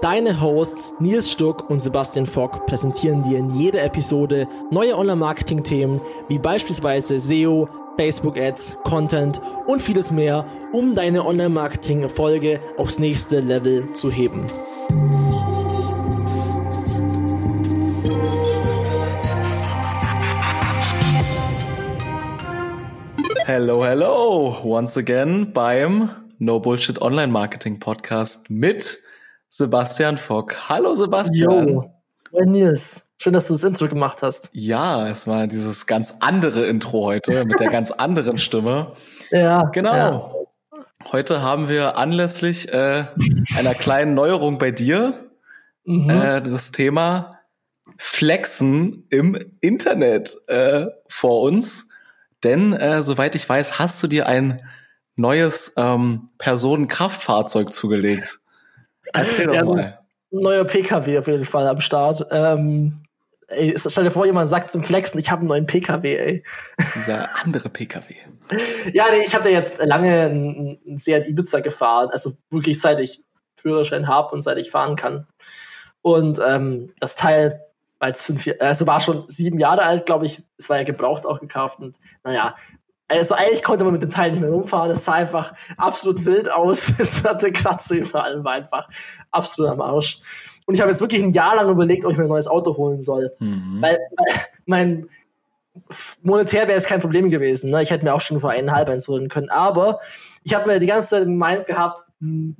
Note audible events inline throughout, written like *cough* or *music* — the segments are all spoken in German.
Deine Hosts Nils Stuck und Sebastian Fock präsentieren dir in jeder Episode neue Online-Marketing-Themen wie beispielsweise SEO, Facebook-Ads, Content und vieles mehr, um deine Online-Marketing-Erfolge aufs nächste Level zu heben. Hello, hello, once again beim No Bullshit Online Marketing Podcast mit Sebastian Fock. Hallo Sebastian. Jo, Moin Nils. Schön, dass du das Intro gemacht hast. Ja, es war dieses ganz andere Intro heute mit der ganz *laughs* anderen Stimme. Ja. Genau. Ja. Heute haben wir anlässlich äh, einer kleinen Neuerung bei dir Mhm. äh, das Thema Flexen im Internet äh, vor uns. Denn äh, soweit ich weiß, hast du dir ein neues ähm, Personenkraftfahrzeug zugelegt. Erzähl doch Ja, mal. Ein neuer PKW auf jeden Fall am Start. Ähm, ey, stell dir vor, jemand sagt zum Flexen, ich habe einen neuen PKW, ey. Dieser andere PKW. Ja, nee, ich habe ja jetzt lange einen, einen Seat Ibiza gefahren, also wirklich seit ich Führerschein habe und seit ich fahren kann. Und ähm, das Teil war jetzt fünf Jahre, also war schon sieben Jahre alt, glaube ich. Es war ja gebraucht auch gekauft und naja, also eigentlich konnte man mit dem Teil nicht mehr rumfahren. Es sah einfach absolut wild aus. *laughs* Es hatte Kratze überall, war einfach absolut am Arsch. Und ich habe jetzt wirklich ein Jahr lang überlegt, ob ich mir ein neues Auto holen soll. Mhm. Weil, weil mein monetär wäre es kein Problem gewesen. Ne? Ich hätte mir auch schon vor eineinhalb eins holen können. Aber ich habe mir die ganze Zeit gemeint gehabt, hm,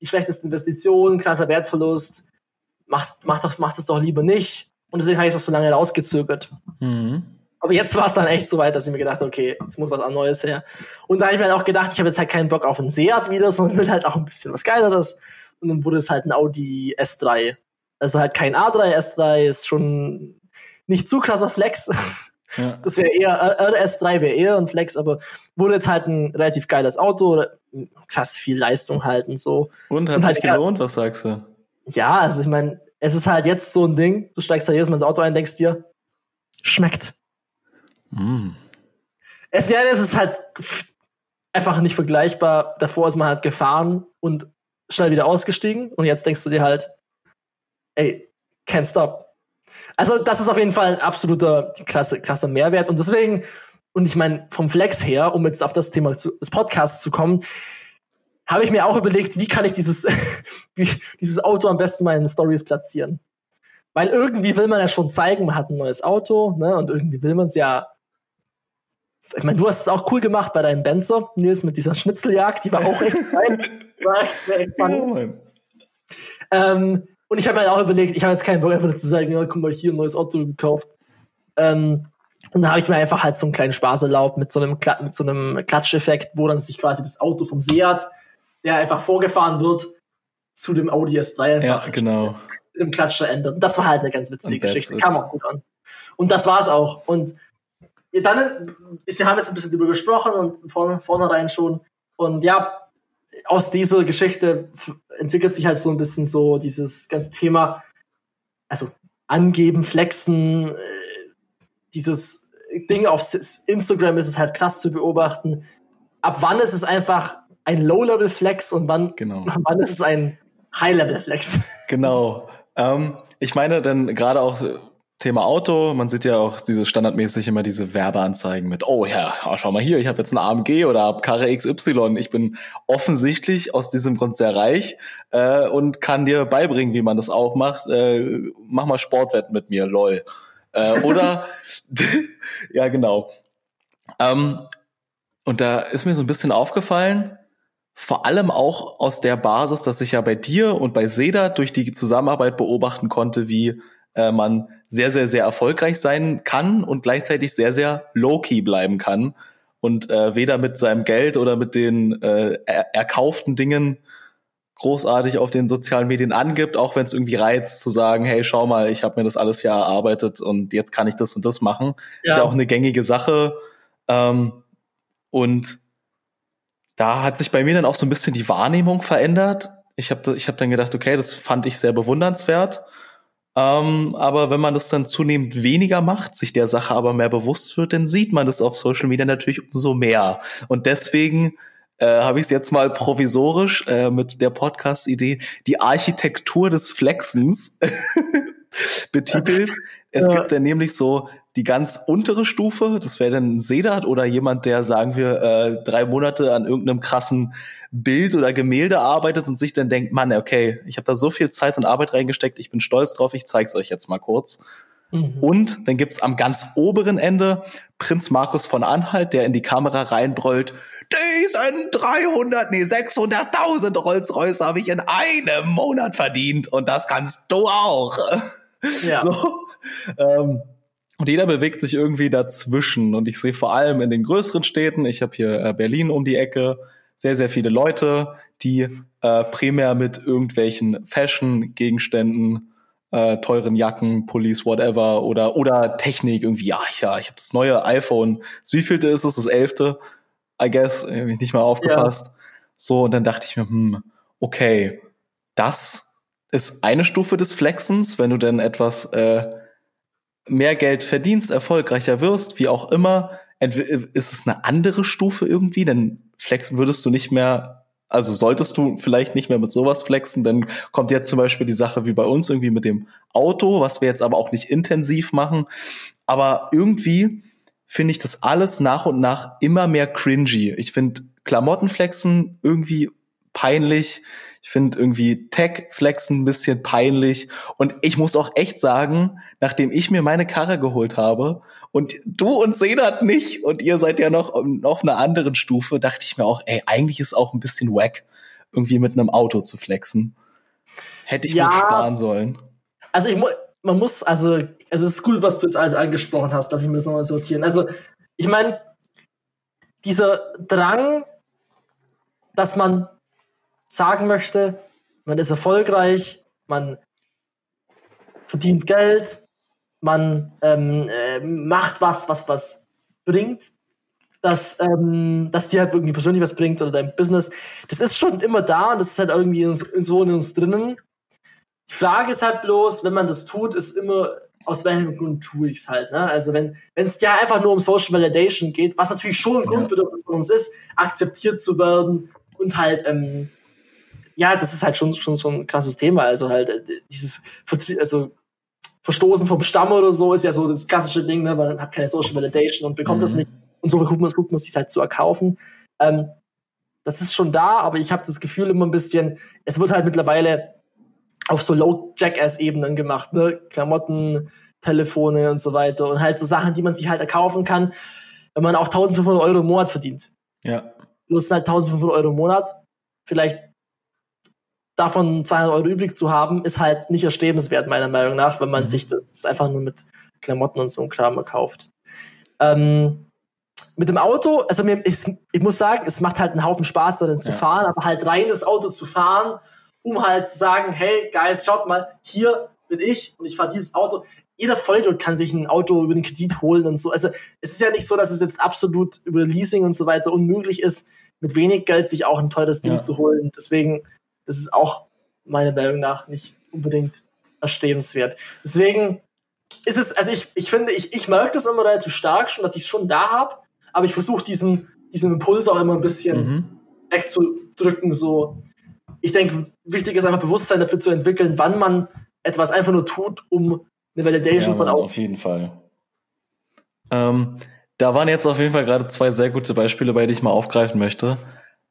die schlechteste Investition, krasser Wertverlust, machst, mach, doch, mach das doch lieber nicht. Und deswegen habe ich es auch so lange ausgezögert. Mhm. Aber jetzt war es dann echt so weit, dass ich mir gedacht habe, okay, jetzt muss was Neues her. Und da habe ich mir halt auch gedacht, ich habe jetzt halt keinen Bock auf einen Seat wieder, *laughs* sondern will halt auch ein bisschen was Geileres. Und dann wurde es halt ein Audi S3. Also halt kein A3, S3 ist schon nicht zu krasser Flex. *laughs* Ja. Das wäre eher, äh, S3 wäre eher ein Flex, aber wurde jetzt halt ein relativ geiles Auto, krass viel Leistung halt und so. Und hat Und halt sich gelohnt, was sagst du? Ja, also ich meine, es ist halt jetzt so ein Ding, du steigst halt jedes Mal ins Auto ein, denkst dir, schmeckt. Mhm. Es, ja, es ist halt einfach nicht vergleichbar. Davor ist man halt gefahren und schnell wieder ausgestiegen und jetzt denkst du dir halt, ey, can't stop. Also das ist auf jeden Fall ein absoluter klasse, klasse Mehrwert und deswegen, und ich meine, vom Flex her, um jetzt auf das Thema zu, des Podcasts zu kommen, habe ich mir auch überlegt, wie kann ich dieses, *laughs* dieses Auto am besten in Stories platzieren. Weil irgendwie will man ja schon zeigen, man hat ein neues Auto, ne, und irgendwie will man es ja ich meine, du hast es auch cool gemacht bei deinem Benzer, Nils, mit dieser Schnitzeljagd, die war auch echt *laughs* geil. War echt, war echt Ja, fun. Mann. Ähm, und ich habe mir halt auch überlegt, ich habe jetzt keinen Bock einfach zu sagen, ja, guck mal, hier ein neues Auto gekauft. Ähm, und da habe ich mir einfach halt so einen kleinen Spaß erlaubt mit so einem, Kla mit so einem Klatscheffekt, wo dann sich quasi das Auto vom Seat, der einfach vorgefahren wird, zu dem Audi S3 einfach Ja, genau. im Klatscher ändert. Und das war halt eine ganz witzige Geschichte. Kam auch gut an. Und das war's auch. Und dann ist, ist, wir haben jetzt ein bisschen drüber gesprochen und von vornherein schon. Und ja, aus dieser Geschichte entwickelt sich halt so ein bisschen so dieses ganze Thema, also angeben, flexen, äh, dieses Ding auf Instagram ist es halt krass zu beobachten. Ab wann ist es einfach ein Low-Level-Flex und wann, Genau. *laughs* wann ist es ein High-Level-Flex? Genau. Ähm, ich meine, denn gerade auch Thema Auto, man sieht ja auch diese standardmäßig immer diese Werbeanzeigen mit, oh ja, ah, schau mal hier, ich habe jetzt ein AMG oder hab Karre XY. Ich bin offensichtlich aus diesem Grund sehr reich äh, und kann dir beibringen, wie man das auch macht. Äh, mach mal Sportwetten mit mir, lol. Äh, oder *laughs* *laughs* ja, genau. Ähm, und da ist mir so ein bisschen aufgefallen, vor allem auch aus der Basis, dass ich ja bei dir und bei Seda durch die Zusammenarbeit beobachten konnte, wie äh, man sehr, sehr, sehr erfolgreich sein kann und gleichzeitig sehr, sehr low-key bleiben kann und äh, weder mit seinem Geld oder mit den äh, er erkauften Dingen großartig auf den sozialen Medien angibt, auch wenn es irgendwie reizt zu sagen, hey, schau mal, ich habe mir das alles ja erarbeitet und jetzt kann ich das und das machen. Ja. Ist ja auch eine gängige Sache. Ähm, und da hat sich bei mir dann auch so ein bisschen die Wahrnehmung verändert. Ich habe ich hab dann gedacht, okay, das fand ich sehr bewundernswert. Ähm, aber wenn man das dann zunehmend weniger macht, sich der Sache aber mehr bewusst wird, dann sieht man das auf Social Media natürlich umso mehr. Und deswegen äh, habe ich es jetzt mal provisorisch äh, mit der Podcast-Idee die Architektur des Flexens *laughs* betitelt. Es ja. gibt dann nämlich so die ganz untere Stufe, das wäre dann ein Sedat oder jemand, der, sagen wir, äh, drei Monate an irgendeinem krassen Bild oder Gemälde arbeitet und sich dann denkt, Mann, okay, ich habe da so viel Zeit und Arbeit reingesteckt, ich bin stolz drauf, ich zeig's euch jetzt mal kurz. Mhm. Und dann gibt's am ganz oberen Ende Prinz Markus von Anhalt, der in die Kamera reinbrüllt, diesen 300, nee, 600.000 Rolls-Royce habe ich in einem Monat verdient und das kannst du auch. Ja. *laughs* So, ähm, und jeder bewegt sich irgendwie dazwischen. Und ich sehe vor allem in den größeren Städten, ich habe hier äh, Berlin um die Ecke, sehr, sehr viele Leute, die äh, primär mit irgendwelchen Fashion-Gegenständen, äh, teuren Jacken, Pullis, whatever, oder, oder Technik irgendwie, ja, ja, ich habe das neue iPhone. Das wievielte ist es? Das elfte? I guess, habe ich nicht mal aufgepasst. Ja. So, und dann dachte ich mir, hm, okay, das ist eine Stufe des Flexens, wenn du denn etwas äh, mehr Geld verdienst, erfolgreicher wirst, wie auch immer, ist es eine andere Stufe irgendwie, denn Flex würdest du nicht mehr, also solltest du vielleicht nicht mehr mit sowas flexen, dann kommt jetzt zum Beispiel die Sache wie bei uns irgendwie mit dem Auto, was wir jetzt aber auch nicht intensiv machen. Aber irgendwie finde ich das alles nach und nach immer mehr cringy. Ich finde Klamottenflexen irgendwie peinlich. Ich finde irgendwie Tech-Flexen ein bisschen peinlich. Und ich muss auch echt sagen, nachdem ich mir meine Karre geholt habe und du und Senat nicht und ihr seid ja noch auf einer anderen Stufe, dachte ich mir auch, ey, eigentlich ist auch ein bisschen wack, irgendwie mit einem Auto zu flexen. Hätte ich ja, mir sparen sollen. Also ich muss, man muss, also es ist cool, was du jetzt alles angesprochen hast, dass ich mir das nochmal sortieren. Also ich meine, dieser Drang, dass man sagen möchte, man ist erfolgreich, man verdient Geld, man ähm, äh, macht was, was was bringt, dass, ähm, dass dir halt irgendwie persönlich was bringt oder dein Business. Das ist schon immer da und das ist halt irgendwie in, in so in uns drinnen. Die Frage ist halt bloß, wenn man das tut, ist immer, aus welchem Grund tue ich es halt. Ne? Also wenn es ja einfach nur um Social Validation geht, was natürlich schon ein ja. Grundbedürfnis von uns ist, akzeptiert zu werden und halt ähm, ja, das ist halt schon, schon so ein krasses Thema. Also halt äh, dieses, also Verstoßen vom Stamm oder so ist ja so das klassische Ding, ne? man hat keine Social Validation und bekommt mhm. das nicht. Und so guckt man es, guckt man sich halt zu erkaufen. Ähm, das ist schon da, aber ich habe das Gefühl immer ein bisschen, es wird halt mittlerweile auf so Low-Jackass-Ebenen gemacht, ne? Klamotten, Telefone und so weiter und halt so Sachen, die man sich halt erkaufen kann, wenn man auch 1500 Euro im Monat verdient. Ja. Plus halt 1500 Euro im Monat. Vielleicht davon 200 Euro übrig zu haben, ist halt nicht erstrebenswert, meiner Meinung nach, wenn man mhm. sich das einfach nur mit Klamotten und so einem Kram kauft. Ähm, mit dem Auto, also mir, ich, ich, muss sagen, es macht halt einen Haufen Spaß, darin zu ja. fahren, aber halt reines Auto zu fahren, um halt zu sagen, hey, Guys, schaut mal, hier bin ich und ich fahre dieses Auto. Jeder Vollidiot kann sich ein Auto über den Kredit holen und so. Also es ist ja nicht so, dass es jetzt absolut über Leasing und so weiter unmöglich ist, mit wenig Geld sich auch ein teures Ding ja. zu holen. Deswegen das ist auch meiner Meinung nach nicht unbedingt erstrebenswert. Deswegen ist es, also ich, ich finde, ich, ich merke das immer relativ stark schon, dass ich es schon da habe, aber ich versuche diesen, diesen Impuls auch immer ein bisschen mhm. wegzudrücken. So. Ich denke, wichtig ist einfach Bewusstsein dafür zu entwickeln, wann man etwas einfach nur tut, um eine Validation ja, von außen. Auf jeden Fall. Ähm, da waren jetzt auf jeden Fall gerade zwei sehr gute Beispiele bei, die ich mal aufgreifen möchte.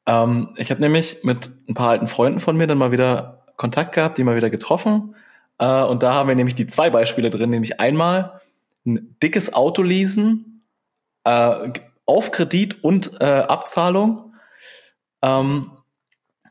Ähm, ich habe nämlich mit ein paar alten Freunden von mir dann mal wieder Kontakt gehabt, die mal wieder getroffen. Äh, und da haben wir nämlich die zwei Beispiele drin, nämlich einmal ein dickes Auto leasen, äh, auf Kredit und äh, Abzahlung. Ähm,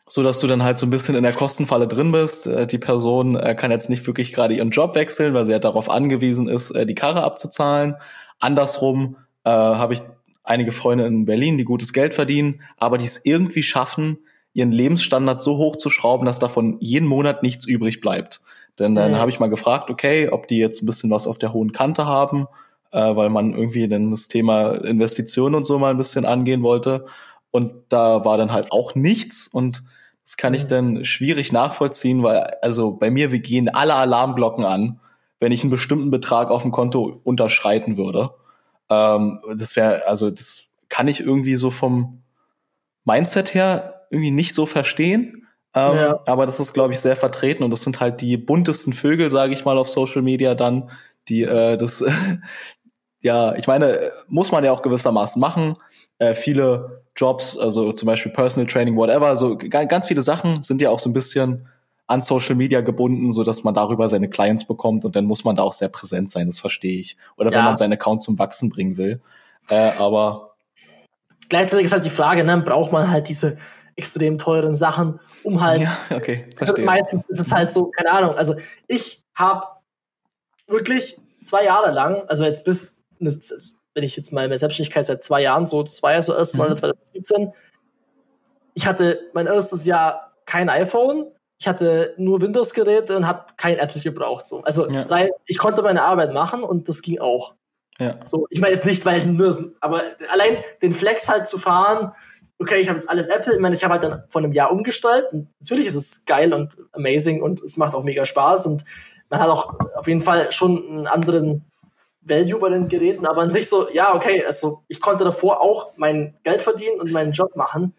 so dass du dann halt so ein bisschen in der Kostenfalle drin bist. Äh, die Person äh, kann jetzt nicht wirklich gerade ihren Job wechseln, weil sie halt darauf angewiesen ist, äh, die Karre abzuzahlen. Andersrum äh, habe ich einige Freunde in Berlin, die gutes Geld verdienen, aber die es irgendwie schaffen, ihren Lebensstandard so hoch zu schrauben, dass davon jeden Monat nichts übrig bleibt. Denn dann mhm. habe ich mal gefragt, okay, ob die jetzt ein bisschen was auf der hohen Kante haben, äh, weil man irgendwie dann das Thema Investitionen und so mal ein bisschen angehen wollte. Und da war dann halt auch nichts und das kann ich mhm. dann schwierig nachvollziehen, weil also bei mir wir gehen alle Alarmglocken an, wenn ich einen bestimmten Betrag auf dem Konto unterschreiten würde. Ähm, das wäre also das kann ich irgendwie so vom Mindset her irgendwie nicht so verstehen. Ähm, ja. Aber das ist, glaube ich, sehr vertreten und das sind halt die buntesten Vögel, sage ich mal, auf Social Media dann, die äh, das, *laughs* ja, ich meine, muss man ja auch gewissermaßen machen. Äh, viele Jobs, also zum Beispiel Personal Training, whatever, so ganz viele Sachen sind ja auch so ein bisschen an Social Media gebunden, so dass man darüber seine Clients bekommt und dann muss man da auch sehr präsent sein, das verstehe ich. Oder ja. wenn man seinen Account zum Wachsen bringen will. Äh, aber gleichzeitig ist halt die Frage, ne, braucht man halt diese extrem teuren Sachen, um halt. Ja, okay, verstehe. Meistens ist es halt so, keine Ahnung. Also ich habe wirklich zwei Jahre lang, also jetzt bis, wenn ich jetzt mal in der Selbstständigkeit seit zwei Jahren, so zwei so erst mal, mhm. 2017, ich hatte mein erstes Jahr kein iPhone, ich hatte nur Windows-Geräte und habe kein Apple gebraucht. So. Also ja. rein, ich konnte meine Arbeit machen und das ging auch. Ja. So, ich meine jetzt nicht, weil nur, aber allein den Flex halt zu fahren, okay, ich habe jetzt alles Apple, ich meine, ich habe halt dann vor einem Jahr umgestellt und natürlich ist es geil und amazing und es macht auch mega Spaß und man hat auch auf jeden Fall schon einen anderen Value bei den Geräten, aber an sich so, ja, okay, also ich konnte davor auch mein Geld verdienen und meinen Job machen.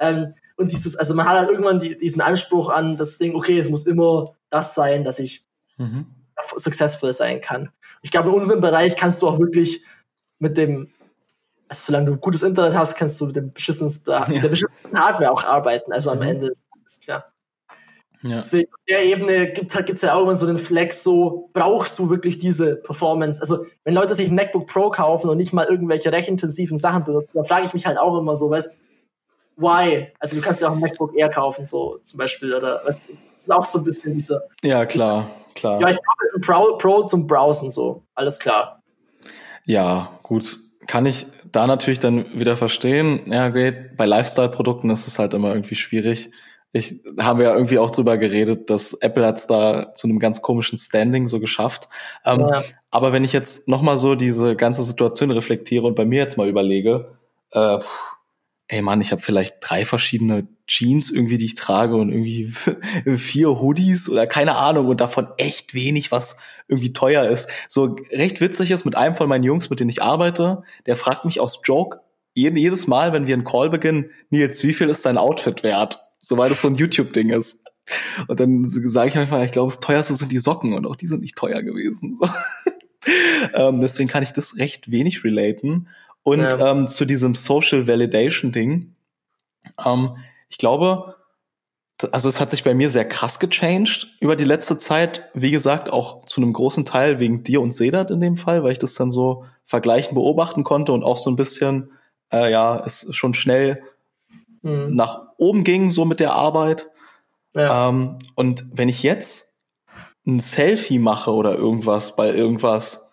Ähm, und dieses, also man hat halt irgendwann die, diesen Anspruch an das Ding, okay, es muss immer das sein, dass ich mhm. successful sein kann. Ich glaube, in unserem Bereich kannst du auch wirklich mit dem, also solange du gutes Internet hast, kannst du mit dem beschissensten, ja. der beschissensten Hardware auch arbeiten. Also am mhm. Ende ist, ist klar. Ja. Deswegen, auf der Ebene gibt es ja auch immer so den Flex, so brauchst du wirklich diese Performance. Also, wenn Leute sich ein MacBook Pro kaufen und nicht mal irgendwelche rechintensiven Sachen benutzen, dann frage ich mich halt auch immer so, weißt why? Also, du kannst ja auch ein MacBook Air kaufen, so zum Beispiel, oder das ist auch so ein bisschen dieser. Ja, klar, klar. Ja, ich glaube, es ist ein Pro, Pro zum Browsen, so. Alles klar. Ja, gut. Kann ich da natürlich dann wieder verstehen. Ja, geht. Bei Lifestyle-Produkten ist es halt immer irgendwie schwierig ich habe ja irgendwie auch drüber geredet, dass Apple hat's da zu einem ganz komischen Standing so geschafft. Ähm, ja. Aber wenn ich jetzt noch mal so diese ganze Situation reflektiere und bei mir jetzt mal überlege, äh, ey Mann, ich habe vielleicht drei verschiedene Jeans irgendwie, die ich trage und irgendwie *laughs* vier Hoodies oder keine Ahnung und davon echt wenig, was irgendwie teuer ist. So recht witzig ist mit einem von meinen Jungs, mit denen ich arbeite, der fragt mich aus Joke jedes Mal, wenn wir einen Call beginnen, Nils, wie viel ist dein Outfit wert? so weil das so ein YouTube-Ding ist. Und dann sage ich einfach, ich glaube, das teuerste sind die Socken und auch die sind nicht teuer gewesen. So. *laughs* ähm, deswegen kann ich das recht wenig relaten. Und ja. ähm, zu diesem Social Validation-Ding, ähm, ich glaube, also es hat sich bei mir sehr krass gechanged über die letzte Zeit. Wie gesagt, auch zu einem großen Teil wegen dir und Sedat in dem Fall, weil ich das dann so vergleichen beobachten konnte und auch so ein bisschen, äh, ja, es schon schnell mhm. nach oben ging, so mit der Arbeit. Ja. Ähm, und wenn ich jetzt ein Selfie mache oder irgendwas bei irgendwas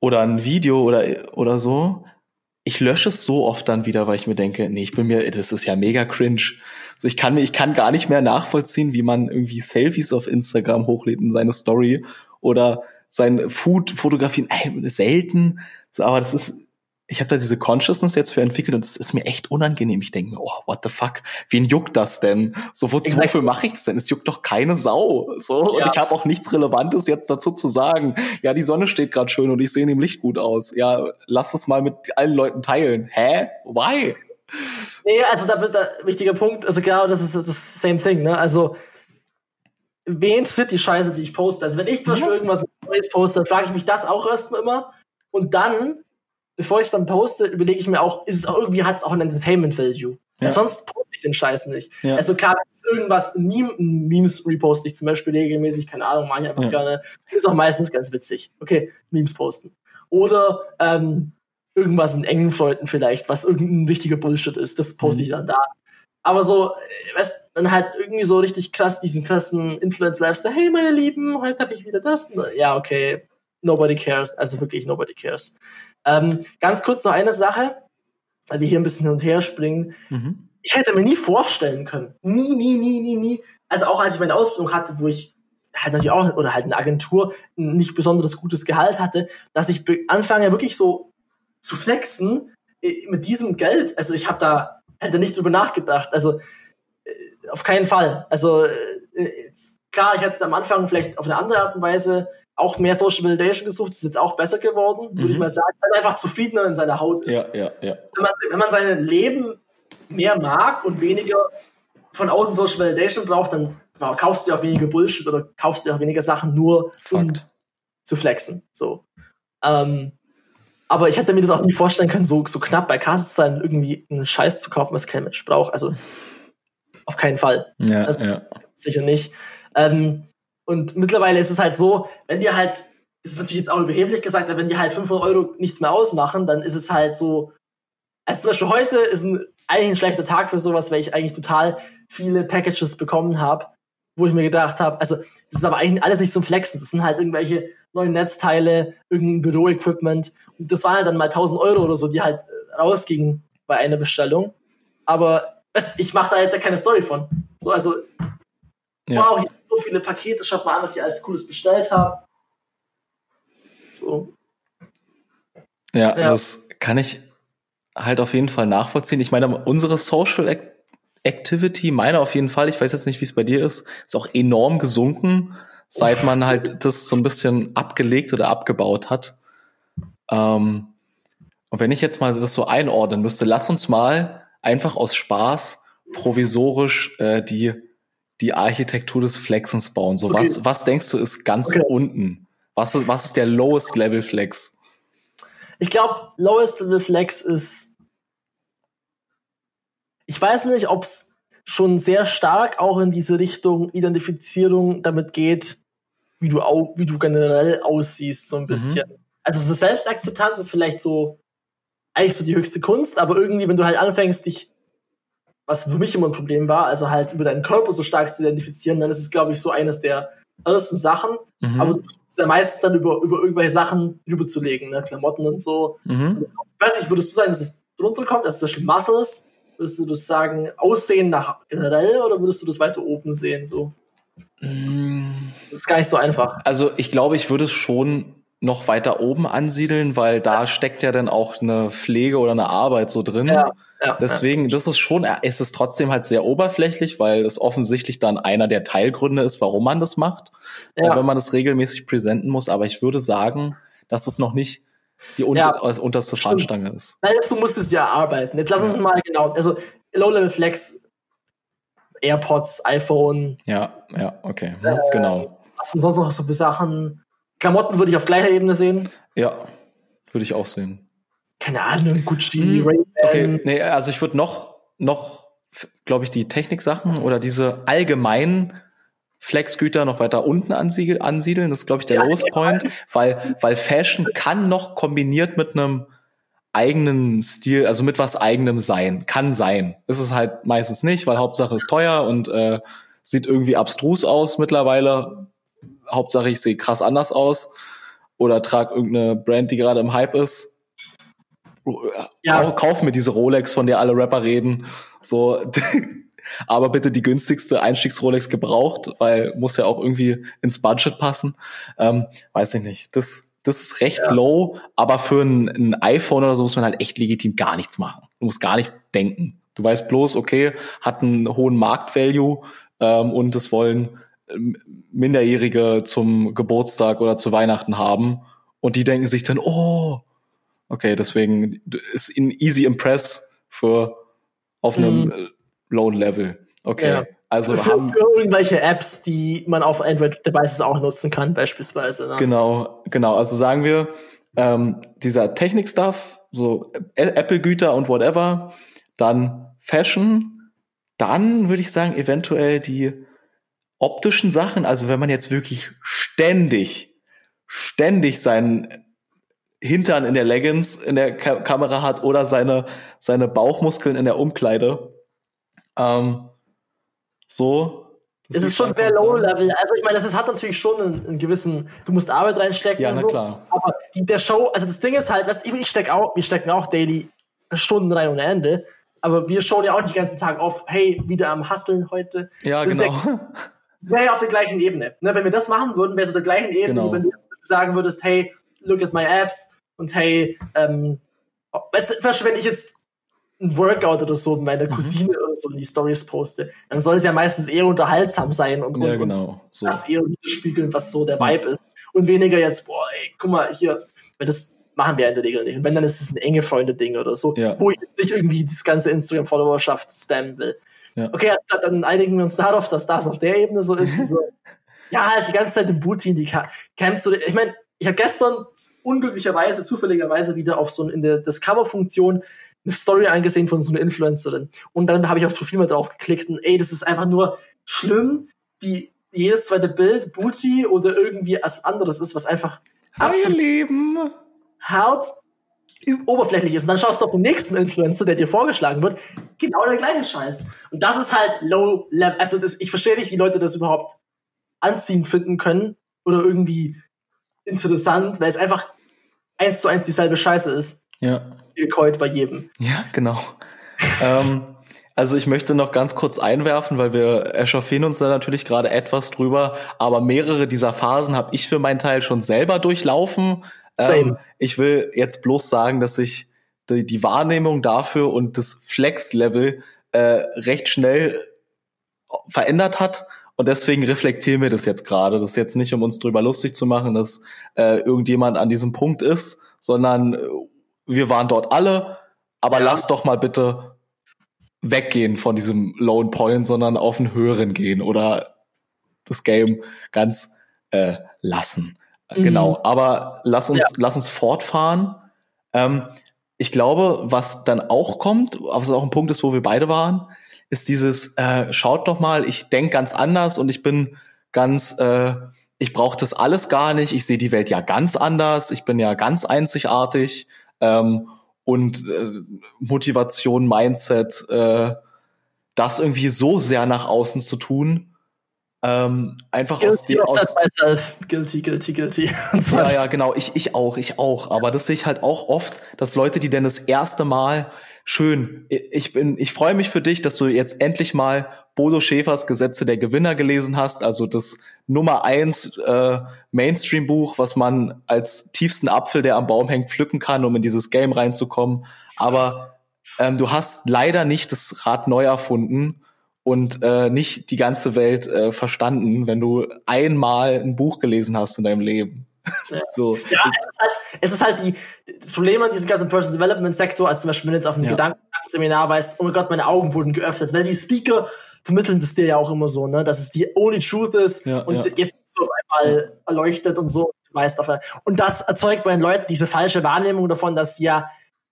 oder ein Video oder, oder so, ich lösche es so oft dann wieder, weil ich mir denke, nee, ich bin mir, das ist ja mega cringe. Also ich kann mir, ich kann gar nicht mehr nachvollziehen, wie man irgendwie Selfies auf Instagram hochlädt in seine Story oder sein Food fotografieren, ey, selten. So, aber das ist, ich habe da diese Consciousness jetzt für entwickelt und es ist mir echt unangenehm. Ich denke mir, oh, what the fuck? Wen juckt das denn? So, wozu, exactly. wofür mache ich das denn? Es juckt doch keine Sau. So, ja. und ich habe auch nichts Relevantes jetzt dazu zu sagen. Ja, die Sonne steht gerade schön und ich sehe in dem Licht gut aus. Ja, lass es mal mit allen Leuten teilen. Hä? Why? Nee, also da wird der wichtiger Punkt, also genau, das ist das same thing, ne? Also wen interessiert die Scheiße, die ich poste? Also wenn ich zum Beispiel irgendwas Neues poste, dann frage ich mich das auch erstmal immer. Und dann bevor ich es dann poste, überlege ich mir auch, ist es auch irgendwie hat es auch ein Entertainment Value. Ja. sonst poste ich den Scheiß nicht. Ja. Also klar, irgendwas, Meme, Memes reposte ich zum Beispiel regelmäßig, keine Ahnung, mache ich einfach ja. gerne. Ist auch meistens ganz witzig. Okay, Memes posten. Oder ähm, irgendwas in engen Freunden vielleicht, was irgendein richtiger Bullshit ist, das poste mhm. ich dann da. Aber so, äh, weißt dann halt irgendwie so richtig krass diesen krassen Influence-Lifestyle, hey meine Lieben, heute habe ich wieder das. Ja, okay, nobody cares, also wirklich nobody cares. Ähm, ganz kurz noch eine Sache, weil wir hier ein bisschen hin und her springen. Mhm. ich hätte mir nie vorstellen können, nie, nie, nie, nie, nie, also auch als ich meine Ausbildung hatte, wo ich halt natürlich auch, oder halt eine Agentur ein nicht besonders gutes Gehalt hatte, dass ich anfange wirklich so zu flexen äh, mit diesem Geld. Also ich habe da hätte nicht drüber nachgedacht. Also äh, auf keinen Fall. Also äh, klar, ich hätte am Anfang vielleicht auf eine andere Art und Weise auch mehr Social Validation gesucht, ist jetzt auch besser geworden, mhm. würde ich mhm. mal sagen, weil man einfach zufriedener in seiner Haut ist. Ja, ja, ja. Wenn, man, wenn man sein Leben mehr mag und weniger von außen Social Validation braucht, dann kaufst du auch weniger Bullshit oder kaufst du auch weniger Sachen nur, um Fakt. zu flexen. So. Ähm, aber ich hätte mir das auch nie vorstellen können, so, so knapp bei Kasse zu sein, irgendwie einen Scheiß zu kaufen, was kein Mensch braucht. Also auf keinen Fall. Ja, also, ja. Sicher nicht. Ähm, und mittlerweile ist es halt so, wenn dir halt, ist es natürlich jetzt auch überheblich gesagt, aber wenn dir halt 500 Euro nichts mehr ausmachen, dann ist es halt so, also zum Beispiel heute ist ein, eigentlich ein schlechter Tag für sowas, weil ich eigentlich total viele Packages bekommen habe, wo ich mir gedacht habe, also das ist aber eigentlich alles nicht zum Flexen, das sind halt irgendwelche neuen Netzteile, irgendein Büroequipment und das waren halt dann mal 1000 Euro oder so, die halt äh, rausgingen bei einer Bestellung. Aber weißt, ich mache da jetzt ja keine Story von. So, also, ja. wow, so viele Pakete, schaut mal an, was ich alles Cooles bestellt habe. So. Ja, ja, das kann ich halt auf jeden Fall nachvollziehen. Ich meine, unsere Social Activity, meine auf jeden Fall, ich weiß jetzt nicht, wie es bei dir ist, ist auch enorm gesunken, seit man *laughs* halt das so ein bisschen abgelegt oder abgebaut hat. Ähm, und wenn ich jetzt mal das so einordnen müsste, lass uns mal einfach aus Spaß provisorisch äh, die, die Architektur des Flexens bauen. So, okay. was, was denkst du ist ganz okay. unten? Was ist, was ist der lowest Level Flex? Ich glaube, lowest Level Flex ist ich weiß nicht, ob es schon sehr stark auch in diese Richtung Identifizierung damit geht, wie du, au wie du generell aussiehst, so ein mhm. bisschen. Mhm. Also so Selbstakzeptanz ist vielleicht so eigentlich so die höchste Kunst, aber irgendwie, wenn du halt anfängst, dich, was für mich immer ein Problem war, also halt über deinen Körper so stark zu identifizieren, dann ist es, glaube ich, so eines der ersten Sachen. Mhm. Aber ja meistens dann über, über irgendwelche Sachen rüberzulegen, ne? Klamotten und so. Mhm. ich weiß nicht, würdest du sagen, dass es drunter kommt, also zum Beispiel Muscles, Würdest du das sagen, Aussehen nach generell oder würdest du das weiter oben sehen? So? Mm. Das ist gar nicht so einfach. Also ich glaube, ich würde es schon noch weiter oben ansiedeln, weil da steckt ja dann auch eine Pflege oder eine Arbeit so drin. Ja, ja, Deswegen, ja. das ist schon, es ist trotzdem halt sehr oberflächlich, weil es offensichtlich dann einer der Teilgründe ist, warum man das macht, ja. wenn man das regelmäßig präsenten muss. Aber ich würde sagen, dass es noch nicht die unter, ja, unterste Fahnenstange ist. Nein, du musst es ja arbeiten. Jetzt lass uns mal genau, also Low-Level Flex, AirPods, iPhone. Ja, ja, okay, äh, genau. Was sind sonst noch so für Sachen? Klamotten würde ich auf gleicher Ebene sehen. Ja, würde ich auch sehen. Keine Ahnung, Gucci, hm, ray Okay, nee, also ich würde noch, noch, glaube ich, die Techniksachen oder diese allgemeinen Flexgüter noch weiter unten ansiedeln. Das ist, glaube ich, der ja, Lowest Point, weil, weil Fashion kann noch kombiniert mit einem eigenen Stil, also mit was eigenem sein, kann sein. Ist es halt meistens nicht, weil Hauptsache ist teuer und äh, sieht irgendwie abstrus aus mittlerweile. Hauptsache ich sehe krass anders aus oder trag irgendeine Brand, die gerade im Hype ist. Ja. Kauf mir diese Rolex, von der alle Rapper reden. So, *laughs* aber bitte die günstigste Einstiegs-Rolex gebraucht, weil muss ja auch irgendwie ins Budget passen. Ähm, weiß ich nicht. Das, das ist recht ja. low, aber für ein, ein iPhone oder so muss man halt echt legitim gar nichts machen. Du musst gar nicht denken. Du weißt bloß, okay, hat einen hohen Marktvalue ähm, und es wollen Minderjährige zum Geburtstag oder zu Weihnachten haben und die denken sich dann, oh, okay, deswegen ist in Easy Impress für auf einem mhm. Loan Level. Okay. Ja. Also für, haben, für irgendwelche Apps, die man auf Android-Devices auch nutzen kann, beispielsweise. Ne? Genau, genau. Also sagen wir, ähm, dieser Technik-Stuff, so Apple-Güter und whatever, dann Fashion, dann würde ich sagen, eventuell die optischen Sachen, also wenn man jetzt wirklich ständig, ständig seinen Hintern in der Leggings in der Ka Kamera hat oder seine, seine Bauchmuskeln in der Umkleide, ähm, so. Es ist schon sehr low level. Also ich meine, das hat natürlich schon einen, einen, gewissen, du musst Arbeit reinstecken. Ja, na so. klar. Aber die, der Show, also das Ding ist halt, weißt, ich steck auch, wir stecken auch daily Stunden rein ohne Ende. aber wir schauen ja auch nicht den ganzen Tag auf, hey, wieder am Hasseln heute. Ja, das genau. *laughs* das wäre ja auf der gleichen Ebene. Ne, wenn wir das machen würden, wäre es auf der gleichen Ebene, genau. wenn du sagen würdest, hey, look at my apps und hey, ähm, weißt du, zum Beispiel, wenn ich jetzt ein Workout oder so mit meiner mhm. Cousine mhm. oder so in die Stories poste, dann soll es ja meistens eher unterhaltsam sein und, ja, und, genau. so. das eher widerspiegeln, was so der Vibe ist. Und weniger jetzt, boah, ey, guck mal, hier, weil das machen wir in der Regel nicht. Und wenn, dann ist es ein enge Freunde-Ding oder so, ja. wo ich jetzt nicht irgendwie das ganze Instagram-Followerschaft spammen will. Ja. Okay, also dann einigen wir uns darauf, dass das auf der Ebene so ist. so, *laughs* ja, halt die ganze Zeit im Booty in die Camps. Ich meine, ich habe gestern unglücklicherweise, zufälligerweise wieder auf so in der Discover-Funktion eine Story angesehen von so einer Influencerin. Und dann habe ich aufs Profil mal drauf geklickt und ey, das ist einfach nur schlimm, wie jedes zweite Bild Booty oder irgendwie was anderes ist, was einfach absolut Leben. hart oberflächlich ist. Und dann schaust du auf den nächsten Influencer, der dir vorgeschlagen wird, genau der gleiche Scheiß. Und das ist halt low level. Also das, ich verstehe nicht, wie Leute das überhaupt anziehend finden können oder irgendwie interessant, weil es einfach eins zu eins dieselbe Scheiße ist. Ja. Gekäut bei jedem. Ja, genau. *laughs* ähm, also ich möchte noch ganz kurz einwerfen, weil wir echauffieren uns da natürlich gerade etwas drüber, aber mehrere dieser Phasen habe ich für meinen Teil schon selber durchlaufen. Same. Ähm, ich will jetzt bloß sagen, dass sich die, die Wahrnehmung dafür und das Flex-Level äh, recht schnell verändert hat und deswegen reflektieren wir das jetzt gerade. Das ist jetzt nicht, um uns drüber lustig zu machen, dass äh, irgendjemand an diesem Punkt ist, sondern äh, wir waren dort alle, aber ja. lass doch mal bitte weggehen von diesem Lone Point, sondern auf einen höheren gehen oder das Game ganz äh, lassen. Mhm. Genau. Aber lass uns, ja. lass uns fortfahren. Ähm, ich glaube, was dann auch kommt, was auch ein Punkt ist, wo wir beide waren, ist dieses, äh, schaut doch mal, ich denk ganz anders und ich bin ganz, äh, ich brauche das alles gar nicht, ich sehe die Welt ja ganz anders, ich bin ja ganz einzigartig ähm, und äh, Motivation, Mindset, äh, das irgendwie so sehr nach außen zu tun, ähm, einfach guilty aus, aus myself. Guilty, guilty, guilty. *laughs* ja, ja, genau. Ich, ich auch, ich auch. Aber das sehe ich halt auch oft, dass Leute, die denn das erste Mal schön. Ich bin, ich freue mich für dich, dass du jetzt endlich mal Bodo Schäfers Gesetze der Gewinner gelesen hast, also das Nummer eins äh, Mainstream-Buch, was man als tiefsten Apfel, der am Baum hängt, pflücken kann, um in dieses Game reinzukommen. Aber ähm, du hast leider nicht das Rad neu erfunden und äh, nicht die ganze Welt äh, verstanden, wenn du einmal ein Buch gelesen hast in deinem Leben. Ja. *laughs* so. Ja, es ist halt, es ist halt die, das Problem an diesem ganzen Personal Development Sektor, als zum Beispiel, wenn du jetzt auf einem ja. Gedankenseminar weißt, oh mein Gott, meine Augen wurden geöffnet, weil die Speaker vermitteln das dir ja auch immer so, ne, dass es die only truth ist ja, und jetzt bist du auf einmal erleuchtet und so, du weißt auf. Und das erzeugt bei den Leuten diese falsche Wahrnehmung davon, dass sie ja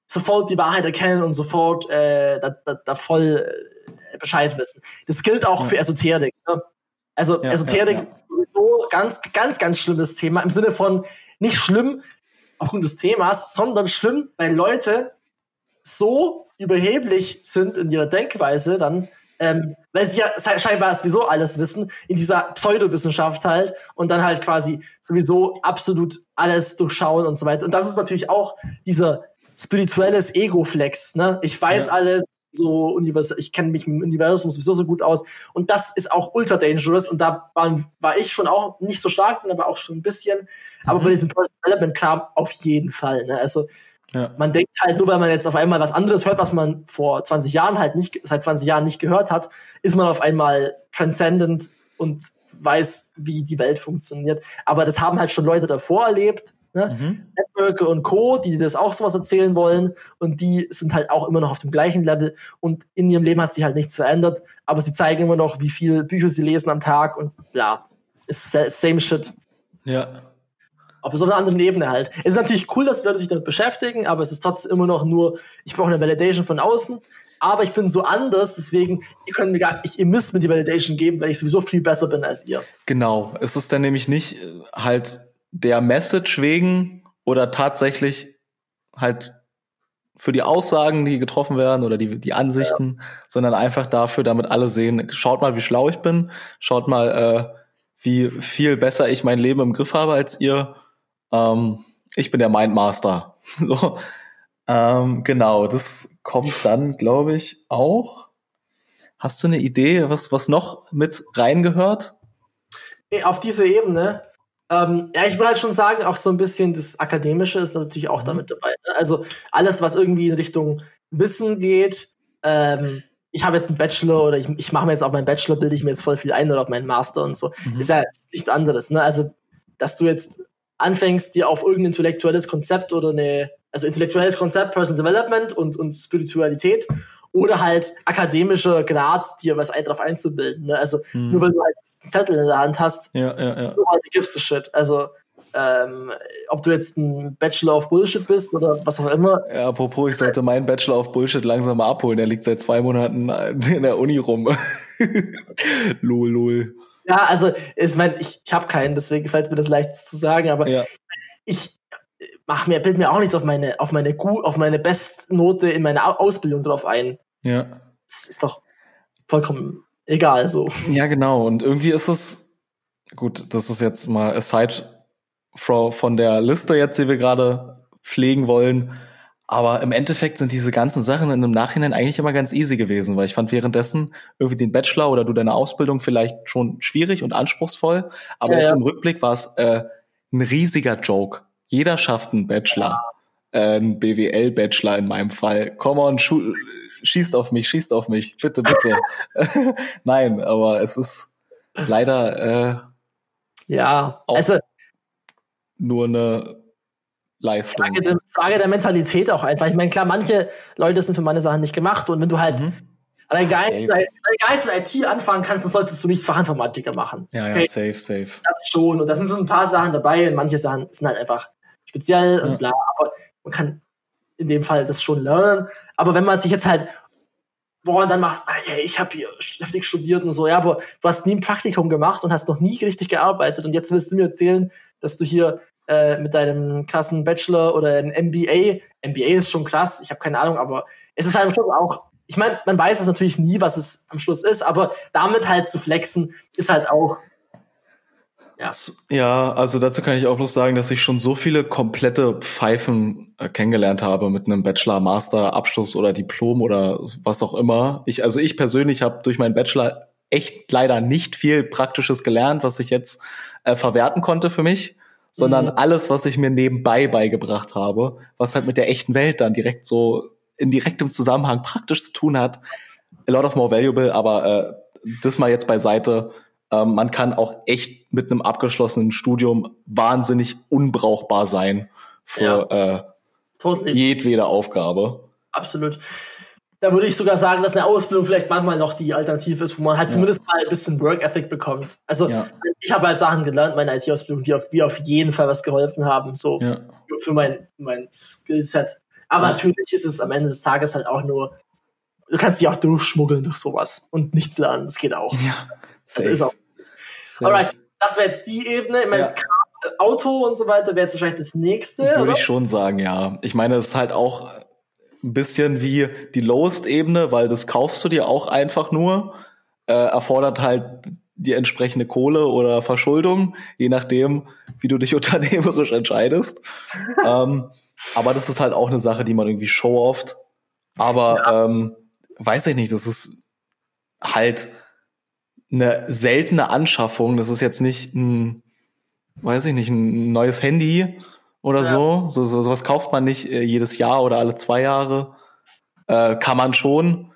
sofort die Wahrheit erkennen und sofort äh, da, da, da voll äh, Bescheid wissen. Das gilt auch für Esoterik. Ne? Also Esoterik sowieso ganz, ganz, ganz schlimmes Thema im Sinne von nicht schlimm aufgrund des Themas, sondern schlimm, weil Leute so überheblich sind in ihrer Denkweise dann, ähm, weil sie ja scheinbar sowieso alles wissen, in dieser Pseudowissenschaft halt und dann halt quasi sowieso absolut alles durchschauen und so weiter. Und das ist natürlich auch dieser spirituelles Ego-Flex, ne? Ich weiß ja. alles, so universal, ich kenne mich im Universum sowieso so gut aus. Und das ist auch ultra dangerous. Und da waren, war ich schon auch nicht so stark, aber auch schon ein bisschen. Aber mhm. bei diesem Personal Development kam auf jeden Fall. Ne? Also ja. man denkt halt, nur weil man jetzt auf einmal was anderes hört, was man vor 20 Jahren halt nicht, seit 20 Jahren nicht gehört hat, ist man auf einmal transcendent und weiß, wie die Welt funktioniert. Aber das haben halt schon Leute davor erlebt Ne? Mhm. Networker und Co., die das auch sowas erzählen wollen und die sind halt auch immer noch auf dem gleichen Level und in ihrem Leben hat sich halt nichts verändert, aber sie zeigen immer noch, wie viel Bücher sie lesen am Tag und bla. Ist same shit. Ja. Auf so einer anderen Ebene halt. Es ist natürlich cool, dass die Leute sich damit beschäftigen, aber es ist trotzdem immer noch nur, ich brauche eine Validation von außen, aber ich bin so anders, deswegen, ihr könnt mir gar nicht, ihr müsst mir die Validation geben, weil ich sowieso viel besser bin als ihr. Genau. Es ist dann nämlich nicht äh, halt der Message wegen oder tatsächlich halt für die Aussagen, die getroffen werden oder die, die Ansichten, ja. sondern einfach dafür, damit alle sehen, schaut mal, wie schlau ich bin, schaut mal, äh, wie viel besser ich mein Leben im Griff habe als ihr. Ähm, ich bin der Mindmaster. *laughs* so. Ähm, genau, das kommt dann, glaube ich, auch. Hast du eine Idee, was, was noch mit reingehört? Auf diese Ebene. Ähm, ja, ich würde halt schon sagen, auch so ein bisschen das Akademische ist natürlich auch mhm. damit dabei. Ne? Also alles, was irgendwie in Richtung Wissen geht. Ähm, ich habe jetzt einen Bachelor oder ich, ich mache mir jetzt auf meinen Bachelor, bilde ich mir jetzt voll viel ein oder auf meinen Master und so. Mhm. Ist ja nichts anderes. Ne? Also, dass du jetzt anfängst, dir auf irgendein intellektuelles Konzept oder eine, also intellektuelles Konzept, Personal Development und, und Spiritualität oder halt akademischer Grad, dir was ein, drauf einzubilden. Ne? Also hm. nur weil du halt einen Zettel in der Hand hast, ja, ja, ja. du halt gibst du shit. Also ähm, ob du jetzt ein Bachelor of Bullshit bist oder was auch immer. Ja, apropos, ich sollte meinen Bachelor of Bullshit langsam mal abholen. Der liegt seit zwei Monaten *laughs* in der Uni rum. *laughs* lol, lol. Ja, also ich meine, ich, ich habe keinen, deswegen gefällt mir das leicht zu sagen, aber ja. ich mach mir, bild mir auch nichts auf meine, auf meine auf meine Bestnote in meiner Ausbildung drauf ein. Ja. Das ist doch vollkommen egal so. Ja, genau. Und irgendwie ist es, gut, das ist jetzt mal aside von der Liste jetzt, die wir gerade pflegen wollen. Aber im Endeffekt sind diese ganzen Sachen in dem Nachhinein eigentlich immer ganz easy gewesen, weil ich fand währenddessen irgendwie den Bachelor oder du deine Ausbildung vielleicht schon schwierig und anspruchsvoll. Aber ja, jetzt ja. im Rückblick war es äh, ein riesiger Joke. Jeder schafft einen Bachelor, äh, einen BWL-Bachelor in meinem Fall. Come on, schießt auf mich, schießt auf mich, bitte, bitte. *laughs* Nein, aber es ist leider äh, ja, also nur eine Leistung. Frage der, Frage der Mentalität auch einfach. Ich meine, klar, manche Leute sind für meine Sachen nicht gemacht und wenn du halt mhm. Allein gar nicht mit IT anfangen kannst, dann solltest du nicht Fachinformatiker machen. Ja, ja, okay. safe, safe. Das schon. Und da sind so ein paar Sachen dabei und manche Sachen sind halt einfach speziell ja. und bla. Aber man kann in dem Fall das schon lernen. Aber wenn man sich jetzt halt woran dann machst, hey, ich habe hier heftig studiert und so, ja, aber du hast nie ein Praktikum gemacht und hast noch nie richtig gearbeitet und jetzt willst du mir erzählen, dass du hier äh, mit deinem krassen Bachelor oder ein MBA, MBA ist schon krass, ich habe keine Ahnung, aber es ist halt schon auch, ich meine, man weiß es natürlich nie, was es am Schluss ist, aber damit halt zu flexen, ist halt auch ja. ja, also dazu kann ich auch bloß sagen, dass ich schon so viele komplette Pfeifen äh, kennengelernt habe mit einem Bachelor, Master, Abschluss oder Diplom oder was auch immer. Ich, also ich persönlich habe durch meinen Bachelor echt leider nicht viel Praktisches gelernt, was ich jetzt äh, verwerten konnte für mich, sondern mhm. alles, was ich mir nebenbei beigebracht habe, was halt mit der echten Welt dann direkt so in direktem Zusammenhang praktisch zu tun hat. A lot of more valuable, aber äh, das mal jetzt beiseite ähm, man kann auch echt mit einem abgeschlossenen Studium wahnsinnig unbrauchbar sein für ja. äh, totally. jedwede Aufgabe. Absolut. Da würde ich sogar sagen, dass eine Ausbildung vielleicht manchmal noch die Alternative ist, wo man halt ja. zumindest mal ein bisschen Work Ethic bekommt. Also ja. ich habe halt Sachen gelernt, meine IT-Ausbildung, die auf, die auf jeden Fall was geholfen haben, so für mein, mein Skillset. Aber natürlich ist es am Ende des Tages halt auch nur, du kannst dich auch durchschmuggeln durch sowas und nichts lernen. Das geht auch. Ja. Das ist auch Alright, das wäre jetzt die Ebene. Ich meine, ja. Auto und so weiter wäre jetzt wahrscheinlich das nächste. Würde ich schon sagen, ja. Ich meine, es ist halt auch ein bisschen wie die Lowest-Ebene, weil das kaufst du dir auch einfach nur. Äh, erfordert halt die entsprechende Kohle oder Verschuldung, je nachdem, wie du dich *laughs* unternehmerisch entscheidest. ähm, aber das ist halt auch eine Sache, die man irgendwie show-offt. Aber ja. ähm, weiß ich nicht, das ist halt eine seltene Anschaffung. Das ist jetzt nicht ein, weiß ich nicht, ein neues Handy oder ja. so. so. So sowas kauft man nicht äh, jedes Jahr oder alle zwei Jahre. Äh, kann man schon.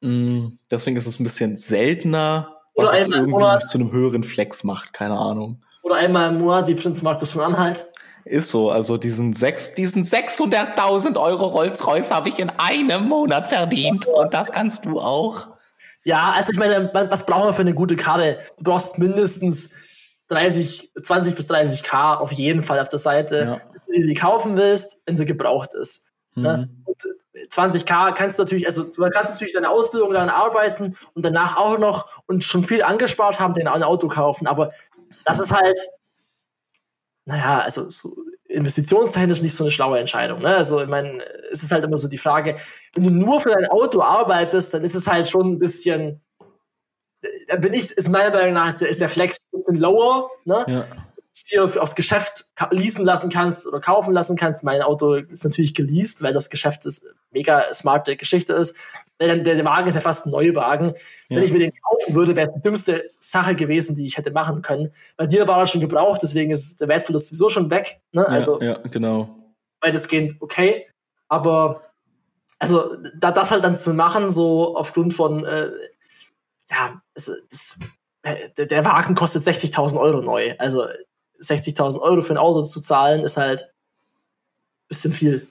Mm, deswegen ist es ein bisschen seltener, was oder es irgendwie Monat, zu einem höheren Flex macht. Keine Ahnung. Oder einmal im Monat wie Prinz Markus von Anhalt. Ist so, also diesen sechs, diesen 600.000 Euro Rolls-Royce habe ich in einem Monat verdient und das kannst du auch. Ja, also ich meine, was brauchen wir für eine gute Karte? Du brauchst mindestens 30, 20 bis 30 K auf jeden Fall auf der Seite, ja. wenn du die kaufen willst, wenn sie gebraucht ist. Ne? Mhm. Und 20 äh, K kannst du natürlich, also du kannst natürlich deine Ausbildung daran arbeiten und danach auch noch und schon viel angespart haben, den ein Auto kaufen. Aber das ist halt, naja, also so investitionstechnisch nicht so eine schlaue Entscheidung. Ne? Also ich meine, es ist halt immer so die Frage, wenn du nur für dein Auto arbeitest, dann ist es halt schon ein bisschen, da bin ich, ist meiner Meinung nach, ist der, ist der Flex ein bisschen lower. Ne? Ja. Dir aufs Geschäft leasen lassen kannst oder kaufen lassen kannst. Mein Auto ist natürlich geleast, weil es aufs Geschäft ist mega smarte Geschichte ist. Der, der, der Wagen ist ja fast ein Neuwagen. Ja. Wenn ich mir den kaufen würde, wäre es die dümmste Sache gewesen, die ich hätte machen können. Bei dir war er schon gebraucht, deswegen ist der Wertverlust sowieso schon weg. Ne? Also, ja, ja, genau. Weitestgehend okay. Aber also da das halt dann zu machen, so aufgrund von äh, ja, es, es, äh, der, der Wagen kostet 60.000 Euro neu. Also 60.000 Euro für ein Auto zu zahlen, ist halt bisschen viel.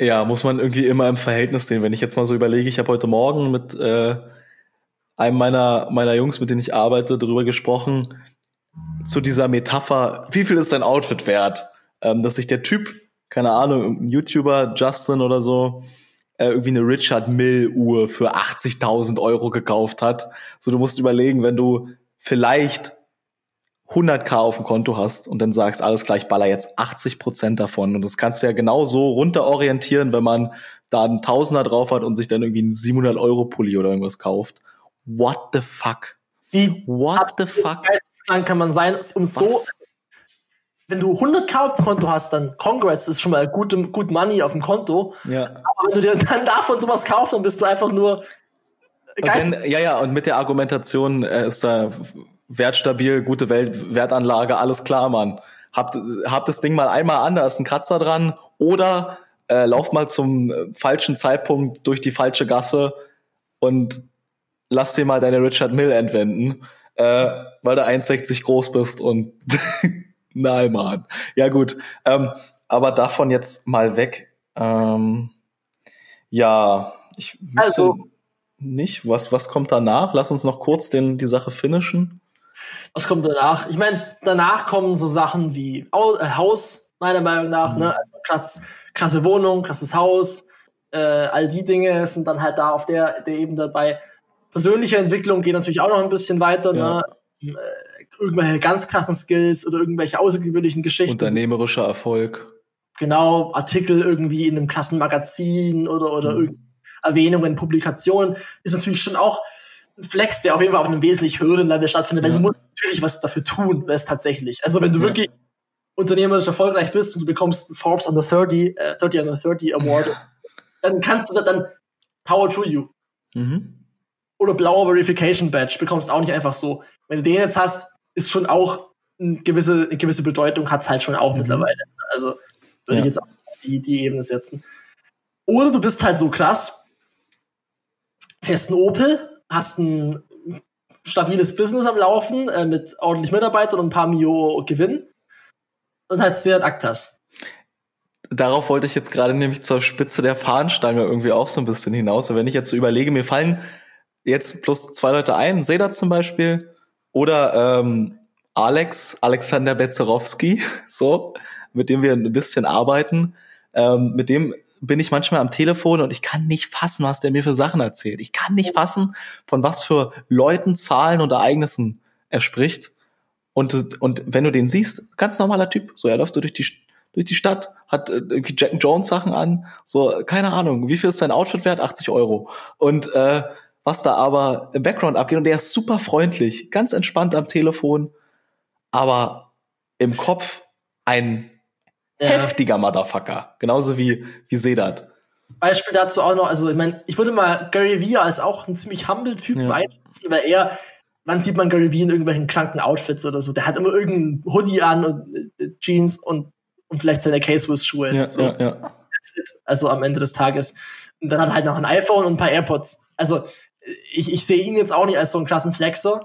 Ja, muss man irgendwie immer im Verhältnis sehen. Wenn ich jetzt mal so überlege, ich habe heute Morgen mit äh, einem meiner, meiner Jungs, mit denen ich arbeite, darüber gesprochen, zu dieser Metapher, wie viel ist dein Outfit wert? Ähm, dass sich der Typ, keine Ahnung, ein YouTuber, Justin oder so, äh, irgendwie eine Richard Mill Uhr für 80.000 Euro gekauft hat. So, du musst überlegen, wenn du vielleicht 100k auf dem Konto hast und dann sagst, alles gleich baller jetzt 80 Prozent davon. Und das kannst du ja genau so runterorientieren, wenn man da einen Tausender drauf hat und sich dann irgendwie einen 700 Euro Pulli oder irgendwas kauft. What the fuck? Wie What the fuck? Geisteskrank kann man sein, um Was? so wenn du 100k auf dem Konto hast, dann Congress ist schon mal gut, gut Money auf dem Konto. Ja. Aber wenn du dir dann davon sowas kaufst, dann bist du einfach nur Geist dann, ja, ja, und mit der Argumentation äh, ist da wertstabil, gute Welt, Wertanlage, alles klar, Mann. Habt, habt das Ding mal einmal an, da ist ein Kratzer dran, oder äh, lauf mal zum äh, falschen Zeitpunkt durch die falsche Gasse und lass dir mal deine Richard Mill entwenden, äh, weil du 1,60 groß bist und *laughs* nein, Mann. Ja, gut. Ähm, aber davon jetzt mal weg. Ähm, ja, ich wüsste also, nicht, was, was kommt danach? Lass uns noch kurz den, die Sache finishen. Was kommt danach? Ich meine, danach kommen so Sachen wie äh, Haus, meiner Meinung nach, ne? mhm. ne? Also klasse, klasse Wohnung, krasses Haus, äh, all die Dinge sind dann halt da auf der, der Ebene dabei. Persönliche Entwicklung geht natürlich auch noch ein bisschen weiter, ja. ne? Irgendwelche ganz krassen Skills oder irgendwelche außergewöhnlichen Geschichten. Unternehmerischer Erfolg. Genau, Artikel irgendwie in einem krassen Magazin oder, oder mhm. Erwähnungen, Publikationen, ist natürlich schon auch Flex, der auf jeden Fall auf einem wesentlich höheren Level stattfindet, weil du musst natürlich was dafür tun, was tatsächlich. Also wenn du ja. wirklich unternehmerisch erfolgreich bist und du bekommst Forbes Under 30, äh, 30 Under 30 Award, ja. dann kannst du dann Power to you. Mhm. Oder blauer Verification Badge bekommst auch nicht einfach so. Wenn du den jetzt hast, ist schon auch eine gewisse, eine gewisse Bedeutung, hat es halt schon auch mhm. mittlerweile. Also würde ja. ich jetzt auch auf die, die Ebene setzen. Oder du bist halt so krass, einen Opel, hast ein stabiles Business am Laufen äh, mit ordentlich Mitarbeitern und ein paar Mio Gewinn und heißt sehr Aktas. Darauf wollte ich jetzt gerade nämlich zur Spitze der Fahnenstange irgendwie auch so ein bisschen hinaus. Und wenn ich jetzt so überlege, mir fallen jetzt plus zwei Leute ein, Seda zum Beispiel oder ähm, Alex, Alexander Bezerowski, *laughs* so, mit dem wir ein bisschen arbeiten. Ähm, mit dem bin ich manchmal am Telefon und ich kann nicht fassen, was der mir für Sachen erzählt. Ich kann nicht fassen, von was für Leuten, Zahlen und Ereignissen er spricht. Und, und wenn du den siehst, ganz normaler Typ, so er läuft so durch die, durch die Stadt, hat äh, irgendwie Jack Jones Sachen an, so keine Ahnung, wie viel ist sein Outfit wert? 80 Euro. Und äh, was da aber im Background abgeht und der ist super freundlich, ganz entspannt am Telefon, aber im Kopf ein ja. heftiger Motherfucker. Genauso wie, wie Sedat. Beispiel dazu auch noch, also ich meine, ich würde mal Gary Vee als auch ein ziemlich humble Typen ja. einschätzen, weil er, wann sieht man Gary Vee in irgendwelchen kranken Outfits oder so? Der hat immer irgendeinen Hoodie an und äh, Jeans und, und vielleicht seine K-Swiss-Schuhe. Ja, so. ja, ja. Also am Ende des Tages. Und dann hat er halt noch ein iPhone und ein paar AirPods. Also ich, ich sehe ihn jetzt auch nicht als so einen krassen Flexer.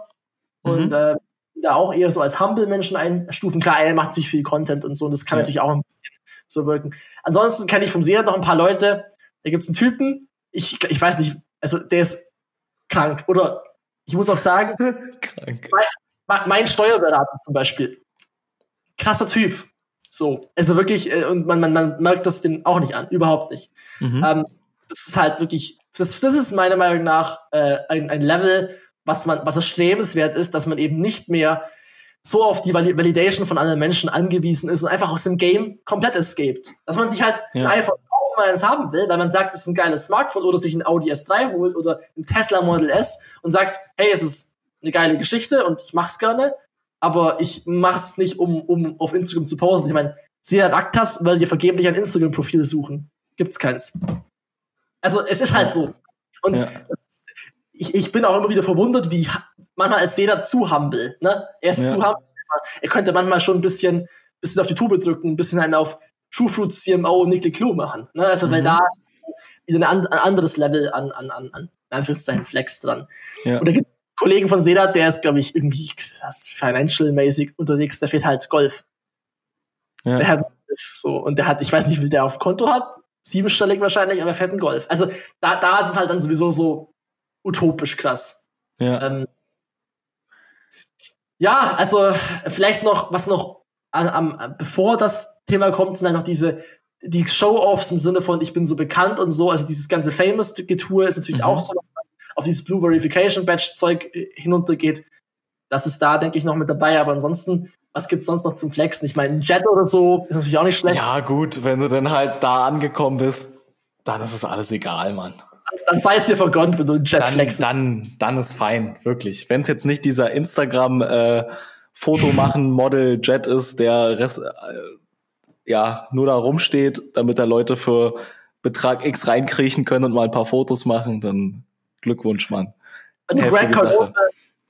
Mhm. Und äh, da auch eher so als Humble-Menschen einstufen. Klar, er macht natürlich viel Content und so, und das kann ja. natürlich auch ein bisschen so wirken. Ansonsten kenne ich vom Seher noch ein paar Leute. Da gibt's einen Typen, ich, ich weiß nicht, also der ist krank. Oder ich muss auch sagen, *laughs* krank. Mein, mein Steuerberater zum Beispiel. Krasser Typ. So. Also wirklich, äh, und man, man, man merkt das dem auch nicht an. Überhaupt nicht. Mhm. Ähm, das ist halt wirklich, das, das ist meiner Meinung nach äh, ein, ein Level, was man, was erstrebenswert ist, dass man eben nicht mehr so auf die Validation von anderen Menschen angewiesen ist und einfach aus dem Game komplett escaped. Dass man sich halt ja. einfach auch mal eins haben will, weil man sagt, es ist ein geiles Smartphone oder sich ein Audi S3 holt oder ein Tesla Model S und sagt, hey, es ist eine geile Geschichte und ich mach's gerne. aber ich mach's nicht, um, um auf Instagram zu posten. Ich meine, Sedat Aktas weil ihr vergeblich ein Instagram-Profil suchen. Gibt's keins. Also es ist halt so. Und Ja. Ich, ich bin auch immer wieder verwundert, wie manchmal ist Sedat zu humble. Ne? Er ist Ja. zu humble. Er könnte manchmal schon ein bisschen, bisschen auf die Tube drücken, ein bisschen einen auf Schuhfruits CMO Nickle Clue machen. Ne? Also, weil Mhm. da wieder ein, ein anderes Level an, an, an, an in Anführungszeichen Flex dran. Ja. Und da gibt es Kollegen von Sedat, der ist, glaube ich, irgendwie krass financial-mäßig unterwegs, der fehlt halt Golf. Ja. Der hat Golf, so. Und der hat, ich weiß nicht, wie viel der auf Konto hat, siebenstellig wahrscheinlich, aber er fährt einen Golf. Also da, da ist es halt dann sowieso so utopisch krass. Ja. Ähm, ja, also vielleicht noch, was noch an, am, bevor das Thema kommt, sind dann noch diese die Show-Offs im Sinne von ich bin so bekannt und so, also dieses ganze Famous-Getue ist natürlich Mhm. auch so, was auf dieses Blue Verification Badge-Zeug äh, hinuntergeht. Das ist da, denke ich, noch mit dabei, aber ansonsten, was gibt's sonst noch zum Flexen? Ich meine, ein Jet oder so ist natürlich auch nicht schlecht. ja, gut, wenn du dann halt da angekommen bist, dann ist es alles egal, Mann. Dann sei es dir vergönnt, wenn du einen Jet Dann, flexen. dann, dann ist fein, wirklich. Wenn es jetzt nicht dieser Instagram äh, Foto machen *laughs* Model Jet ist, der Rest, äh, ja nur da rumsteht, damit da Leute für Betrag X reinkriechen können und mal ein paar Fotos machen, dann Glückwunsch, Mann. wenn du Grand Cardone.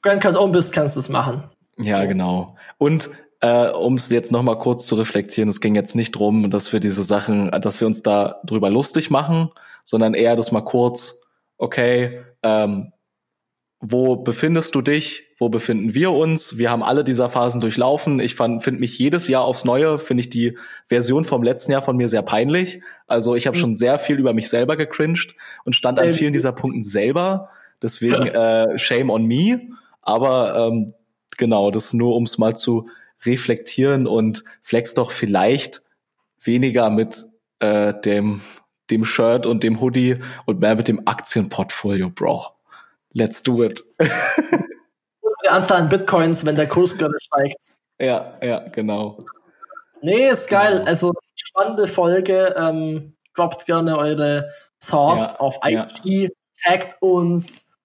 Grand Cardone bist, kannst du es machen. Ja, So. genau. Und äh, um es jetzt noch mal kurz zu reflektieren, es ging jetzt nicht drum, dass wir diese Sachen, dass wir uns da drüber lustig machen, sondern eher das mal kurz, okay, ähm, wo befindest du dich? Wo befinden wir uns? Wir haben alle dieser Phasen durchlaufen. Ich finde mich jedes Jahr aufs Neue, finde ich die Version vom letzten Jahr von mir sehr peinlich. Also ich habe Mhm. schon sehr viel über mich selber gecringed und stand an Ähm. vielen dieser Punkten selber. Deswegen *laughs* äh, shame on me. Aber ähm, genau, das nur, um es mal zu reflektieren und flex doch vielleicht weniger mit äh, dem, dem Shirt und dem Hoodie und mehr mit dem Aktienportfolio, Bro. Let's do it. *laughs* Die Anzahl an Bitcoins, wenn der Kurs gerade steigt. ja, ja, genau. Nee, ist geil. Genau. Also spannende Folge. Ähm, droppt gerne eure Thoughts Ja, auf ja. IG, taggt uns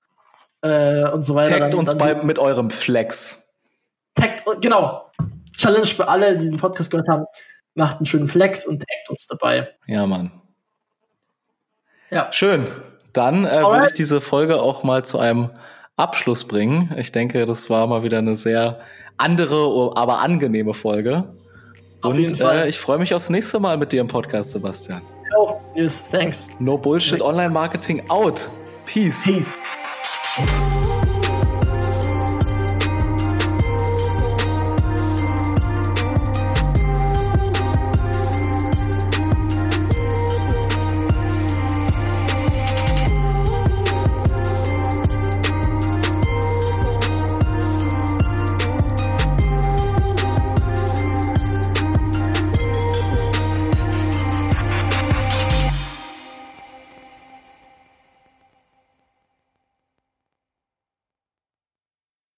äh, und so weiter. Taggt Dann- uns bei, mit eurem Flex. Taggt, genau. Challenge für alle, die den Podcast gehört haben. Macht einen schönen Flex und taggt uns dabei. Ja, Mann. Ja. Schön. Dann äh, würde ich diese Folge auch mal zu einem Abschluss bringen. Ich denke, das war mal wieder eine sehr andere, aber angenehme Folge. Auf Und jeden Fall. Äh, ich freue mich aufs nächste Mal mit dir im Podcast, Sebastian. Oh, yes, thanks. No Bullshit. Online Marketing out. Peace. Peace.